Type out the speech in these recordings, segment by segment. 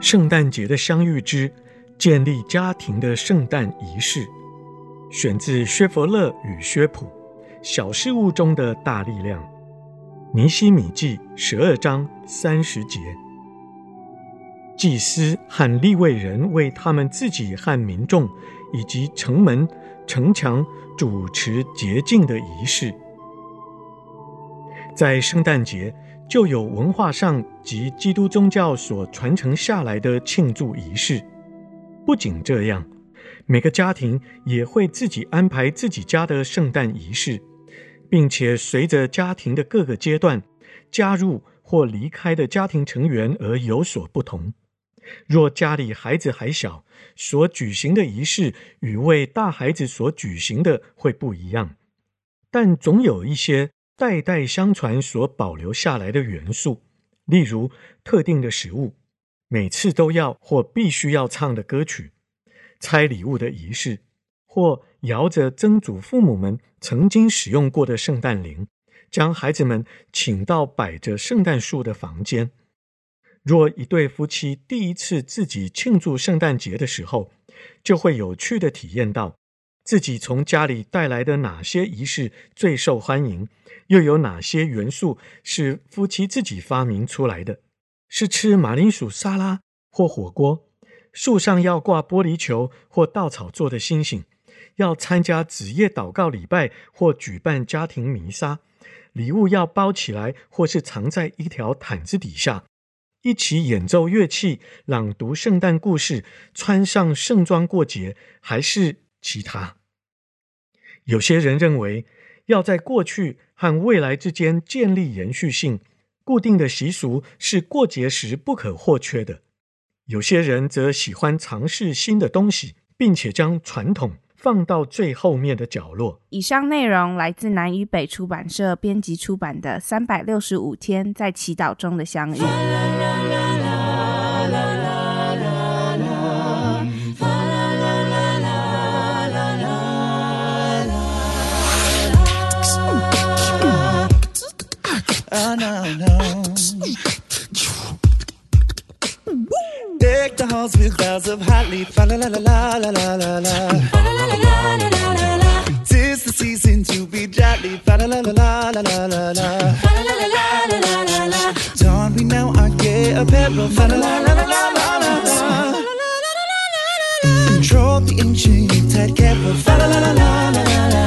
圣诞节的相遇之建立家庭的圣诞仪式，选自薛佛勒与薛普《小事物中的大力量》，尼希米记十二章三十节。祭司和利未人为他们自己和民众以及城门、城墙主持洁净的仪式，在圣诞节。就有文化上及基督宗教所传承下来的庆祝仪式。不仅这样，每个家庭也会自己安排自己家的圣诞仪式，并且随着家庭的各个阶段，加入或离开的家庭成员而有所不同。若家里孩子还小，所举行的仪式与为大孩子所举行的会不一样，但总有一些。代代相传所保留下来的元素，例如特定的食物，每次都要或必须要唱的歌曲，拆礼物的仪式，或摇着曾祖父母们曾经使用过的圣诞铃，将孩子们请到摆着圣诞树的房间。若一对夫妻第一次自己庆祝圣诞节的时候，就会有趣的体验到。自己从家里带来的哪些仪式最受欢迎？又有哪些元素是夫妻自己发明出来的？是吃马铃薯沙拉或火锅？树上要挂玻璃球或稻草做的星星？要参加子夜祷告礼拜或举办家庭弥撒？礼物要包起来或是藏在一条毯子底下？一起演奏乐器、朗读圣诞故事、穿上盛装过节，还是？其他，有些人认为要在过去和未来之间建立延续性，固定的习俗是过节时不可或缺的。有些人则喜欢尝试新的东西，并且将传统放到最后面的角落。以上内容来自南与北出版社编辑出版的《三百六十五天在祈祷中的相遇》。Oh, no, no. Deck the halls with boughs of holly, fa La la la la la la la la la. Tis the season to be jolly. fa La la la la la la la la. Don we now our gay apparel. La la la la la la la la. Control the ancient Yuletide capital. La la la la la la la.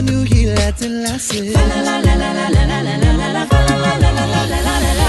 the new year that's in last. La la la la la la la la la la la la la la la la